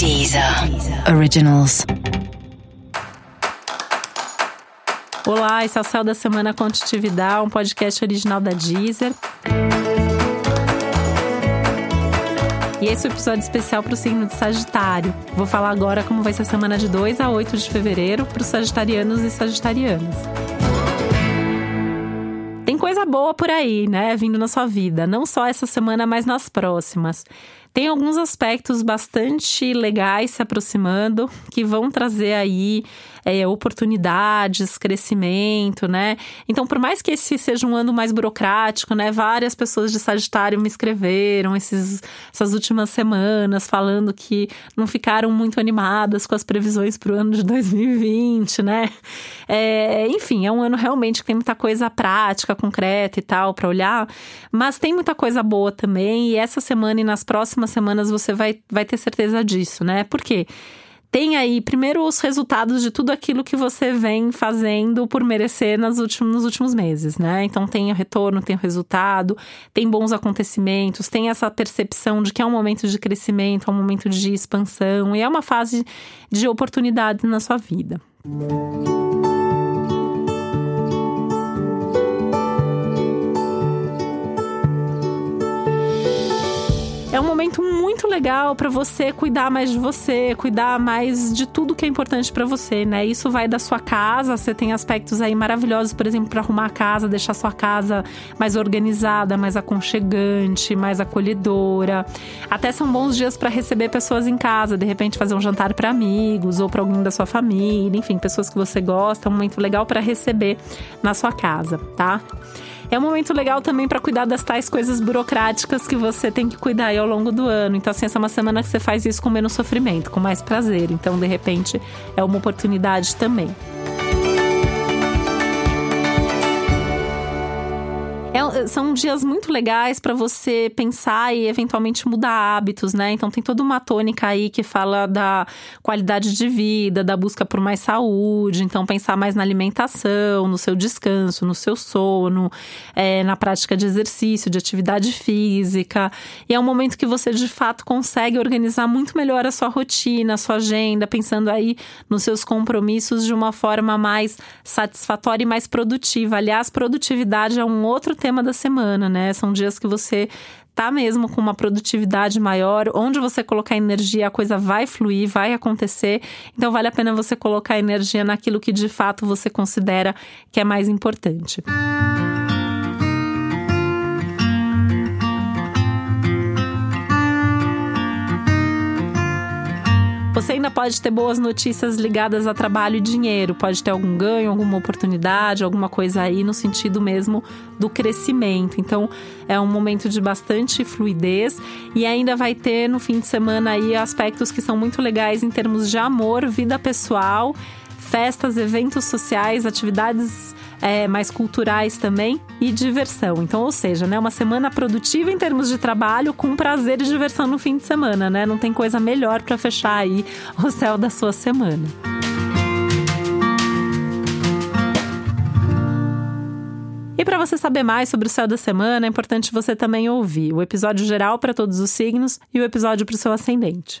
Deezer Originals. Olá, esse é o Céu da Semana Contitividade, um podcast original da Deezer. E esse é o episódio especial para o signo de Sagitário. Vou falar agora como vai ser a semana de 2 a 8 de fevereiro para os sagitarianos e sagitarianas coisa boa por aí, né, vindo na sua vida, não só essa semana, mas nas próximas. Tem alguns aspectos bastante legais se aproximando que vão trazer aí é, oportunidades, crescimento, né? Então, por mais que esse seja um ano mais burocrático, né? Várias pessoas de Sagitário me escreveram esses, essas últimas semanas falando que não ficaram muito animadas com as previsões para o ano de 2020, né? É, enfim, é um ano realmente que tem muita coisa prática, concreta e tal para olhar, mas tem muita coisa boa também. E essa semana e nas próximas semanas você vai, vai ter certeza disso, né? Por quê? tem aí primeiro os resultados de tudo aquilo que você vem fazendo por merecer nos últimos, nos últimos meses, né? Então tem o retorno, tem o resultado, tem bons acontecimentos, tem essa percepção de que é um momento de crescimento, é um momento de expansão e é uma fase de oportunidade na sua vida. Música é um momento muito legal para você cuidar mais de você, cuidar mais de tudo que é importante para você, né? Isso vai da sua casa, você tem aspectos aí maravilhosos, por exemplo, para arrumar a casa, deixar a sua casa mais organizada, mais aconchegante, mais acolhedora. Até são bons dias para receber pessoas em casa, de repente fazer um jantar para amigos ou para alguém da sua família, enfim, pessoas que você gosta, é um momento legal para receber na sua casa, tá? É um momento legal também para cuidar das tais coisas burocráticas que você tem que cuidar aí ao longo do ano. Então, assim, essa é uma semana que você faz isso com menos sofrimento, com mais prazer. Então, de repente, é uma oportunidade também. É, são dias muito legais para você pensar e eventualmente mudar hábitos, né? Então tem toda uma tônica aí que fala da qualidade de vida, da busca por mais saúde. Então pensar mais na alimentação, no seu descanso, no seu sono, é, na prática de exercício, de atividade física. E é um momento que você de fato consegue organizar muito melhor a sua rotina, a sua agenda, pensando aí nos seus compromissos de uma forma mais satisfatória e mais produtiva. Aliás, produtividade é um outro tema da semana, né? São dias que você tá mesmo com uma produtividade maior, onde você colocar energia, a coisa vai fluir, vai acontecer. Então vale a pena você colocar energia naquilo que de fato você considera que é mais importante. Música ainda pode ter boas notícias ligadas a trabalho e dinheiro, pode ter algum ganho, alguma oportunidade, alguma coisa aí no sentido mesmo do crescimento. Então, é um momento de bastante fluidez e ainda vai ter no fim de semana aí aspectos que são muito legais em termos de amor, vida pessoal, festas, eventos sociais, atividades é, mais culturais também e diversão. Então, ou seja, né, uma semana produtiva em termos de trabalho com prazer e diversão no fim de semana, né? Não tem coisa melhor para fechar aí o céu da sua semana. E para você saber mais sobre o céu da semana, é importante você também ouvir o episódio geral para todos os signos e o episódio para o seu ascendente.